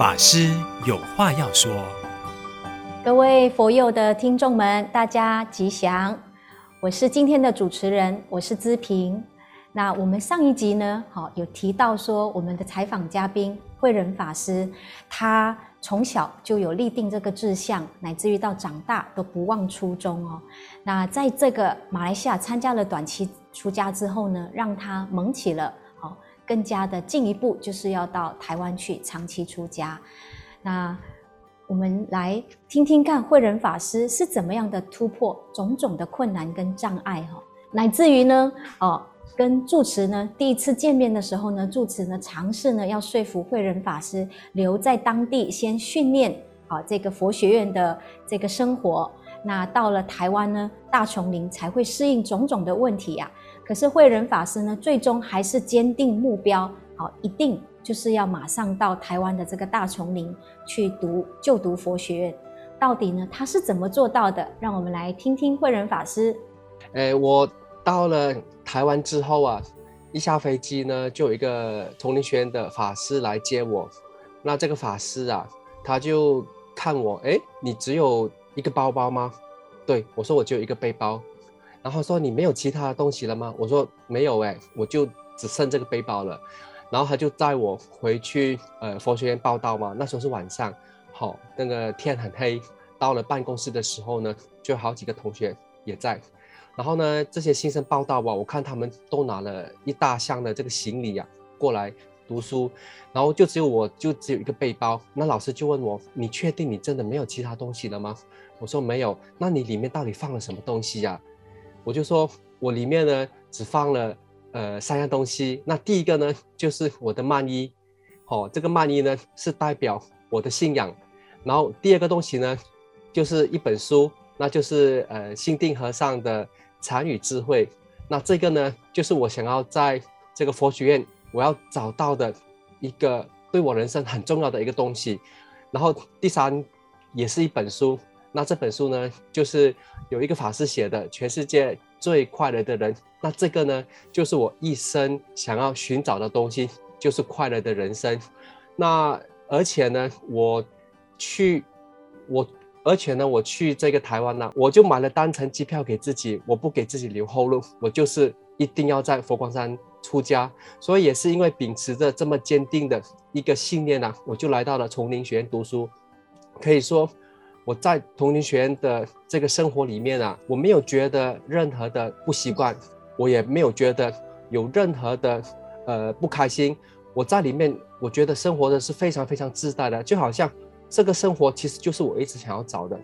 法师有话要说。各位佛友的听众们，大家吉祥。我是今天的主持人，我是姿平。那我们上一集呢，好有提到说，我们的采访嘉宾慧仁法师，他从小就有立定这个志向，乃至于到长大都不忘初衷哦。那在这个马来西亚参加了短期出家之后呢，让他萌起了更加的进一步，就是要到台湾去长期出家。那我们来听听看慧仁法师是怎么样的突破种种的困难跟障碍哈，乃至于呢，哦，跟住持呢第一次见面的时候呢，住持呢尝试呢要说服慧仁法师留在当地先训练啊这个佛学院的这个生活，那到了台湾呢大丛林才会适应种种的问题呀。可是慧仁法师呢最终还是坚定目标，好一定。就是要马上到台湾的这个大丛林去读就读佛学院，到底呢他是怎么做到的？让我们来听听慧仁法师。诶，我到了台湾之后啊，一下飞机呢，就有一个丛林学院的法师来接我。那这个法师啊，他就看我，诶，你只有一个包包吗？对，我说我就有一个背包。然后说你没有其他的东西了吗？我说没有，诶，我就只剩这个背包了。然后他就带我回去，呃，佛学院报到嘛。那时候是晚上，好，那个天很黑。到了办公室的时候呢，就好几个同学也在。然后呢，这些新生报到吧，我看他们都拿了一大箱的这个行李呀、啊，过来读书。然后就只有我就只有一个背包。那老师就问我：“你确定你真的没有其他东西了吗？”我说：“没有。”那你里面到底放了什么东西呀、我就说：“我里面呢，只放了。”呃，三样东西。那第一个呢，就是我的曼衣，哦，这个曼衣呢是代表我的信仰。然后第二个东西呢，就是一本书，那就是呃心定和尚的《禅与智慧》。那这个呢，就是我想要在这个佛学院我要找到的一个对我人生很重要的一个东西。然后第三也是一本书，那这本书呢，就是有一个法师写的《全世界最快乐的人》。那这个呢，就是我一生想要寻找的东西，就是快乐的人生。那而且呢，我去，我而且呢，我去这个台湾呢，我就买了单程机票给自己，我不给自己留后路，我就是一定要在佛光山出家。所以也是因为秉持着这么坚定的一个信念呢，我就来到了丛林学院读书。可以说，我在丛林学院的这个生活里面啊，我没有觉得任何的不习惯。我也没有觉得有任何的呃不开心，我在里面，我觉得生活的是非常非常自在的，就好像这个生活其实就是我一直想要找的。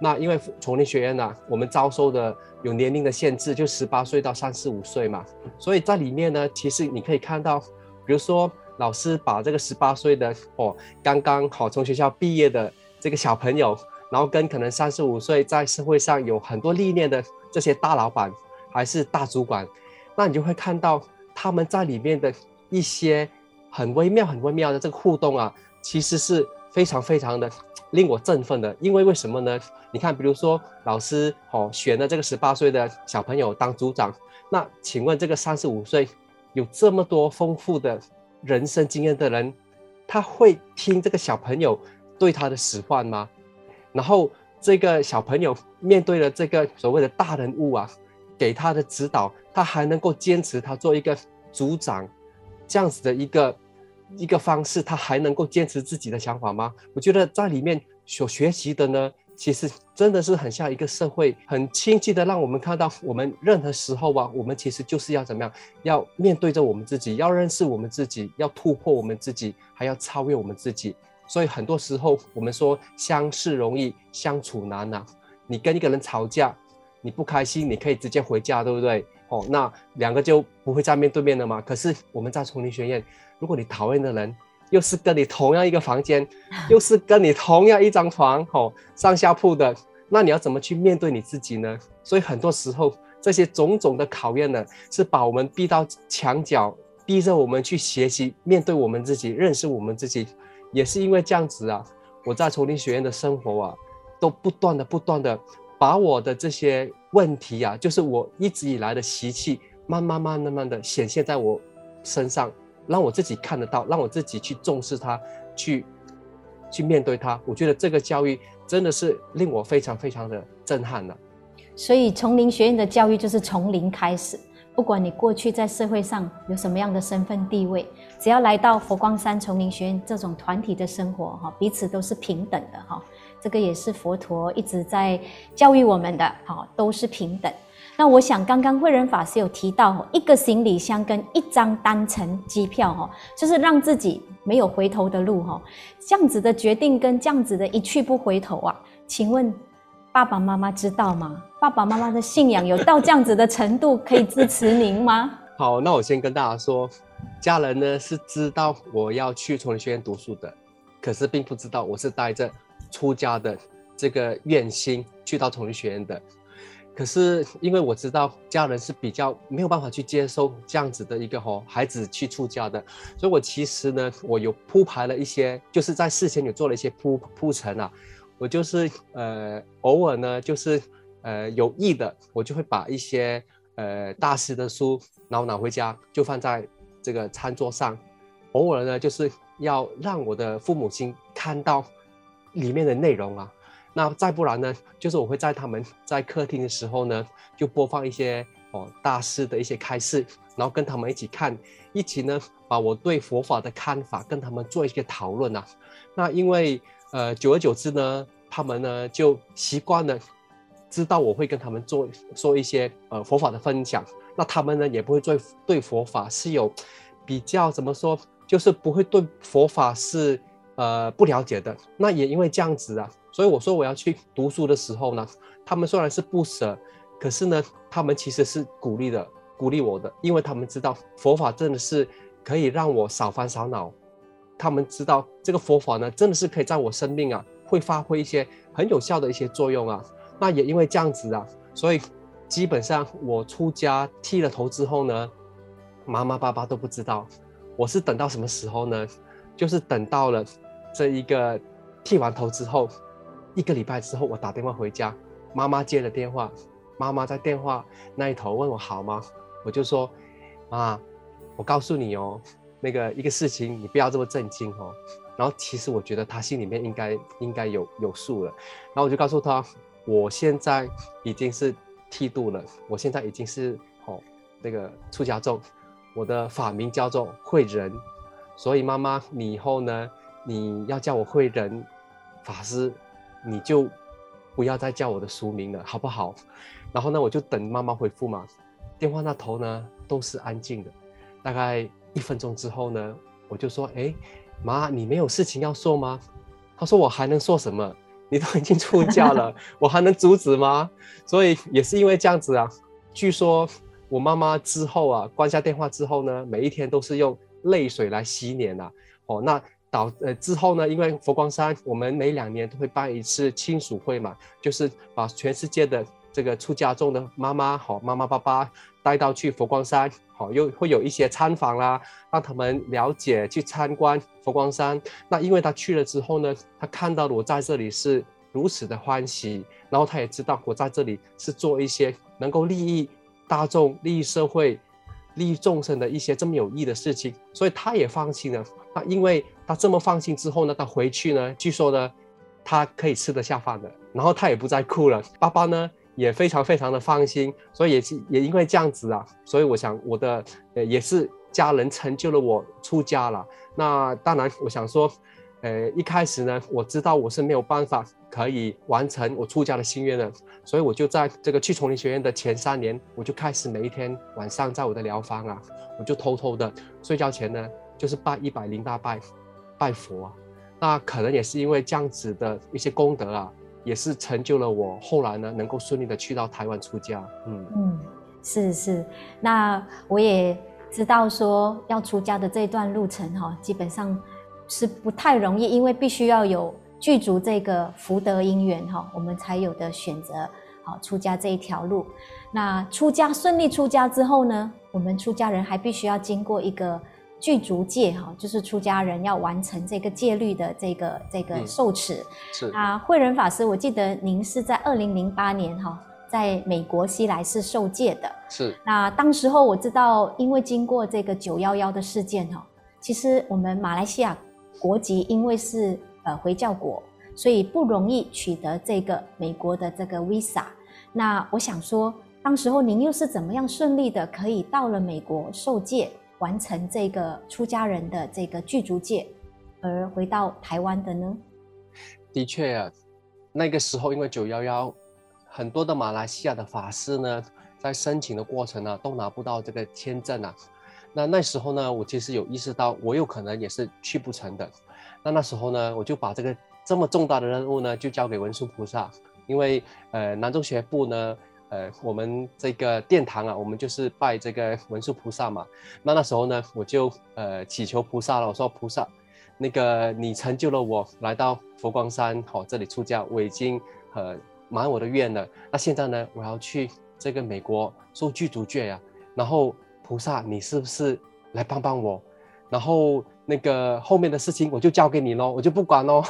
那因为丛林学院呢、我们招收的有年龄的限制，就十八岁到三十五岁嘛，所以在里面呢，其实你可以看到，比如说老师把这个十八岁的哦刚刚好从学校毕业的这个小朋友，然后跟可能三十五岁在社会上有很多历练的这些大老板。还是大主管，那你就会看到他们在里面的一些很微妙、很微妙的这个互动啊，其实是非常非常的令我振奋的。因为为什么呢？你看，比如说老师哦选了这个十八岁的小朋友当组长，那请问这个三十五岁有这么多丰富的人生经验的人，他会听这个小朋友对他的使唤吗？然后这个小朋友面对了这个所谓的大人物啊。给他的指导，他还能够坚持他做一个组长这样子的一个一个方式，他还能够坚持自己的想法吗？我觉得在里面所学习的呢，其实真的是很像一个社会，很清晰的让我们看到，我们任何时候啊，我们其实就是要怎么样，要面对着我们自己，要认识我们自己，要突破我们自己，还要超越我们自己。所以很多时候我们说相识容易相处难啊，你跟一个人吵架。你不开心，你可以直接回家，对不对？哦，那两个就不会再面对面了嘛。可是我们在丛林学院，如果你讨厌的人又是跟你同样一个房间，又是跟你同样一张床，哦，上下铺的，那你要怎么去面对你自己呢？所以很多时候，这些种种的考验呢，是把我们逼到墙角，逼着我们去学习面对我们自己，认识我们自己。也是因为这样子啊，我在丛林学院的生活啊，都不断的、不断的。把我的这些问题啊，就是我一直以来的习气，慢慢、慢、慢慢的显现在我身上，让我自己看得到，让我自己去重视它，去去面对它。我觉得这个教育真的是令我非常非常的震撼了。所以丛林学院的教育就是从零开始，不管你过去在社会上有什么样的身份地位，只要来到佛光山丛林学院这种团体的生活，哈，彼此都是平等的，哈，这个也是佛陀一直在教育我们的，哈，都是平等。那我想刚刚慧仁法师有提到，一个行李箱跟一张单程机票，哈，就是让自己没有回头的路，哈，这样子的决定跟这样子的一去不回头啊，请问？爸爸妈妈知道吗？爸爸妈妈的信仰有到这样子的程度，可以支持您吗？好，那我先跟大家说，家人呢是知道我要去崇灵学院读书的，可是并不知道我是带着出家的这个愿心去到崇灵学院的。可是因为我知道家人是比较没有办法去接受这样子的一个吼孩子去出家的，所以我其实呢，我有铺排了一些，就是在事前有做了一些铺铺陈啊。我就是呃，偶尔呢，就是呃有意的，我就会把一些呃大师的书，然后拿回家，就放在这个餐桌上。偶尔呢，就是要让我的父母亲看到里面的内容啊。那再不然呢，就是我会在他们在客厅的时候呢，就播放一些哦大师的一些开示，然后跟他们一起看，一起呢把我对佛法的看法跟他们做一些讨论啊。那因为。呃，久而久之呢，他们呢就习惯了，知道我会跟他们做说一些呃佛法的分享，那他们呢也不会对对佛法是有比较怎么说，就是不会对佛法是呃不了解的。那也因为这样子啊，所以我说我要去读书的时候呢，他们虽然是不舍，可是呢，他们其实是鼓励的，鼓励我的，因为他们知道佛法真的是可以让我少烦少恼。他们知道这个佛法呢，真的是可以在我生命啊，会发挥一些很有效的一些作用啊。那也因为这样子啊，所以基本上我出家剃了头之后呢，妈妈爸爸都不知道。我是等到什么时候呢？就是等到了这一个剃完头之后，一个礼拜之后，我打电话回家，妈妈接了电话，妈妈在电话那一头问我好吗？我就说，妈，我告诉你哦。那个一个事情，你不要这么震惊哦。然后其实我觉得他心里面应该应该有有数了。然后我就告诉他，我现在已经是剃度了，我现在已经是哦那个出家众，我的法名叫做慧仁。所以妈妈，你以后呢，你要叫我慧仁法师，你就不要再叫我的俗名了，好不好？然后呢，我就等妈妈回复嘛。电话那头呢都是安静的，大概。一分钟之后呢，我就说：“哎，妈，你没有事情要说吗？”她说：“我还能说什么？你都已经出嫁了，我还能阻止吗？”所以也是因为这样子啊。据说我妈妈之后啊，关下电话之后呢，每一天都是用泪水来洗脸啊。哦，那导呃之后呢，因为佛光山我们每两年都会办一次亲属会嘛，就是把全世界的这个出家众的妈妈好妈妈爸爸带到去佛光山。好，又会有一些参访啦，让他们了解去参观佛光山。那因为他去了之后呢，他看到我在这里是如此的欢喜，然后他也知道我在这里是做一些能够利益大众、利益社会、利益众生的一些这么有益的事情，所以他也放心了。那因为他这么放心之后呢，他回去呢，据说呢，他可以吃得下饭的，然后他也不再哭了。爸爸呢？也非常非常的放心，所以也是也因为这样子啊，所以我想我的呃也是家人成就了我出家了。那当然，我想说，呃一开始呢，我知道我是没有办法可以完成我出家的心愿了，所以我就在这个去丛林学院的前三年，我就开始每一天晚上在我的疗房啊，我就偷偷的睡觉前呢，就是拜一百零八拜拜佛啊。那可能也是因为这样子的一些功德啊。也是成就了我后来呢，能够顺利的去到台湾出家。嗯嗯，是是。那我也知道说要出家的这一段路程哈，基本上是不太容易，因为必须要有具足这个福德因缘哈，我们才有的选择好出家这一条路。那出家顺利出家之后呢，我们出家人还必须要经过一个。具足戒哈，就是出家人要完成这个戒律的这个这个受持。嗯、是啊，慧仁法师，我记得您是在二零零八年哈，在美国西来寺受戒的。是。那当时候我知道，因为经过这个九幺幺的事件哈，其实我们马来西亚国籍因为是呃回教国，所以不容易取得这个美国的这个 visa。那我想说，当时候您又是怎么样顺利的可以到了美国受戒，完成这个出家人的这个具足戒，而回到台湾的呢？的确啊，那个时候因为九幺幺，很多的马来西亚的法师呢，在申请的过程呢，都拿不到这个签证啊。那那时候呢，我其实有意识到，我有可能也是去不成的。那那时候呢，我就把这个这么重大的任务呢，就交给文殊菩萨，因为呃，南中学部呢，呃，我们这个殿堂啊，我们就是拜这个文殊菩萨嘛。那那时候呢，我就呃祈求菩萨了，我说菩萨，那个你成就了我来到佛光山好、哦、这里出家，我已经呃满我的愿了。那现在呢，我要去这个美国受具足戒呀，然后。菩萨，你是不是来帮帮我？然后那个后面的事情我就交给你喽，我就不管喽。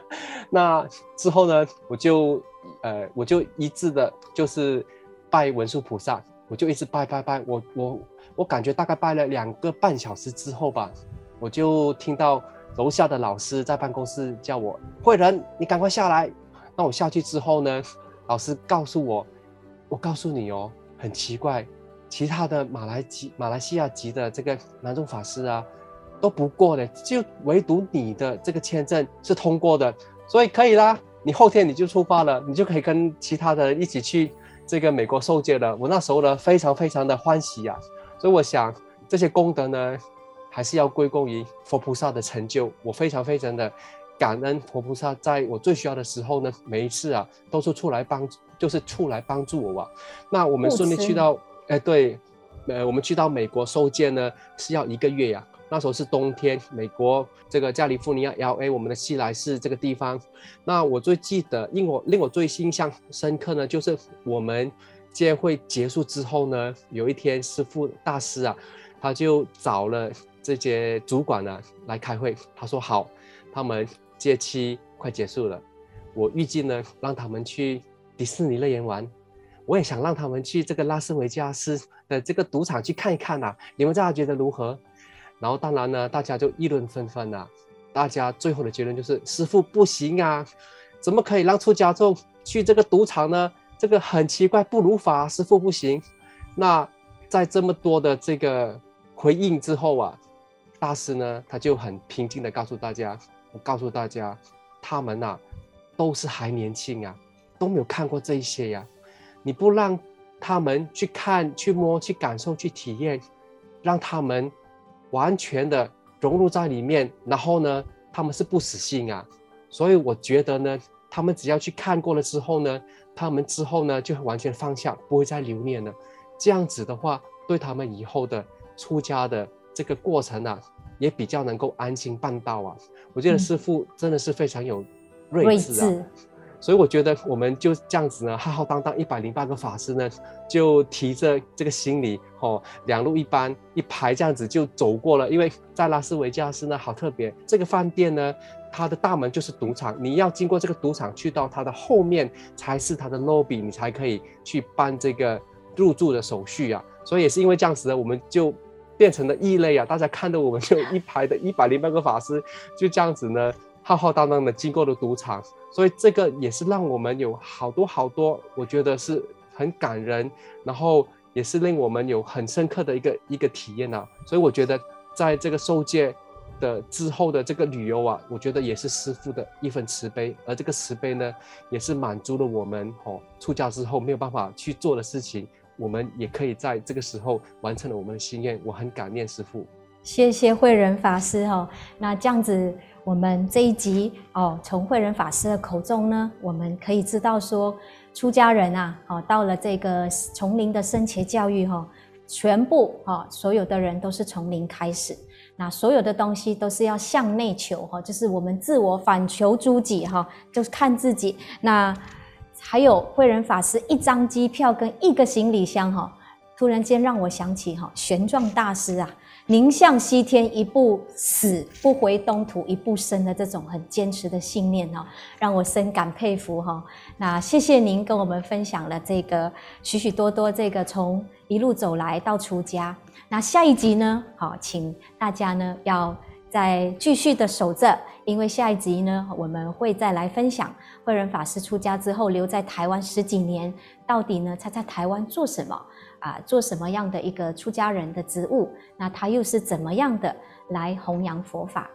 那之后呢，我就呃，我就一致的，就是拜文殊菩萨，我就一直拜拜拜。我我我感觉大概拜了两个半小时之后吧，我就听到楼下的老师在办公室叫我慧仁，你赶快下来。那我下去之后呢，老师告诉我，我告诉你哦，很奇怪。其他的马来籍、马来西亚籍的这个南宗法师啊，都不过的，就唯独你的这个签证是通过的，所以可以啦。你后天你就出发了，你就可以跟其他的人一起去这个美国受戒了。我那时候呢，非常非常的欢喜呀、啊。所以我想这些功德呢，还是要归功于佛菩萨的成就。我非常非常的感恩佛菩萨，在我最需要的时候呢，每一次啊，都是出来帮，就是出来帮助我啊。那我们顺利去到。哎，对，呃，我们去到美国受戒呢，是要一个月呀。那时候是冬天，美国这个加利福尼亚 LA，我们的西来市这个地方。那我最记得，令我令我最印象深刻呢，就是我们戒会结束之后呢，有一天师傅大师啊，他就找了这些主管呢来开会。他说好，他们戒期快结束了，我预计呢让他们去迪士尼乐园玩。我也想让他们去这个拉斯维加斯的这个赌场去看一看呐、你们大家觉得如何？然后当然呢，大家就议论纷纷呐。大家最后的结论就是：师傅不行啊，怎么可以让出家众去这个赌场呢？这个很奇怪，不如法，师傅不行。那在这么多的这个回应之后啊，大师呢他就很平静的告诉大家：我告诉大家，他们呐、都是还年轻啊，都没有看过这一些呀、你不让他们去看、去摸、去感受、去体验，让他们完全的融入在里面，然后呢，他们是不死心啊。所以我觉得呢，他们只要去看过了之后呢，他们之后呢就会完全放下，不会再留恋了。这样子的话，对他们以后的出家的这个过程啊，也比较能够安心办到啊。我觉得师父真的是非常有睿智啊。所以我觉得我们就这样子呢，浩浩荡荡一百零八个法师呢，就提着这个行李，哦，两路一班一排这样子就走过了。因为在拉斯维加斯呢，好特别，这个饭店呢，它的大门就是赌场，你要经过这个赌场去到它的后面才是它的 lobby，你才可以去办这个入住的手续啊。所以也是因为这样子呢，我们就变成了异类啊。大家看到我们就 一排的一百零八个法师就这样子呢。浩浩荡荡的经过了赌场，所以这个也是让我们有好多好多，我觉得是很感人，然后也是令我们有很深刻的一个一个体验啊。所以我觉得在这个受戒的之后的这个旅游啊，我觉得也是师父的一份慈悲，而这个慈悲呢，也是满足了我们哦，出家之后没有办法去做的事情，我们也可以在这个时候完成了我们的心愿。我很感念师父。谢谢慧仁法师哈、哦，那这样子。我们这一集哦，从慧仁法师的口中呢，我们可以知道说，出家人啊，哦，到了这个从零的生前教育哈，全部哈，所有的人都是从零开始，那所有的东西都是要向内求哈，就是我们自我反求诸己哈，就是看自己。那还有慧仁法师一张机票跟一个行李箱哈，突然间让我想起哈，玄奘大师啊。宁向西天，一步死不回东土一步生的这种很坚持的信念哦，让我深感佩服哈。那谢谢您跟我们分享了这个许许多多这个从一路走来到出家。那下一集呢，好，请大家呢要再继续的守着，因为下一集呢，我们会再来分享慧仁法师出家之后留在台湾十几年，到底呢他在台湾做什么啊？做什么样的一个出家人的职务？那他又是怎么样的来弘扬佛法？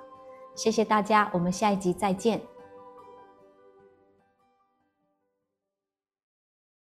谢谢大家，我们下一集再见。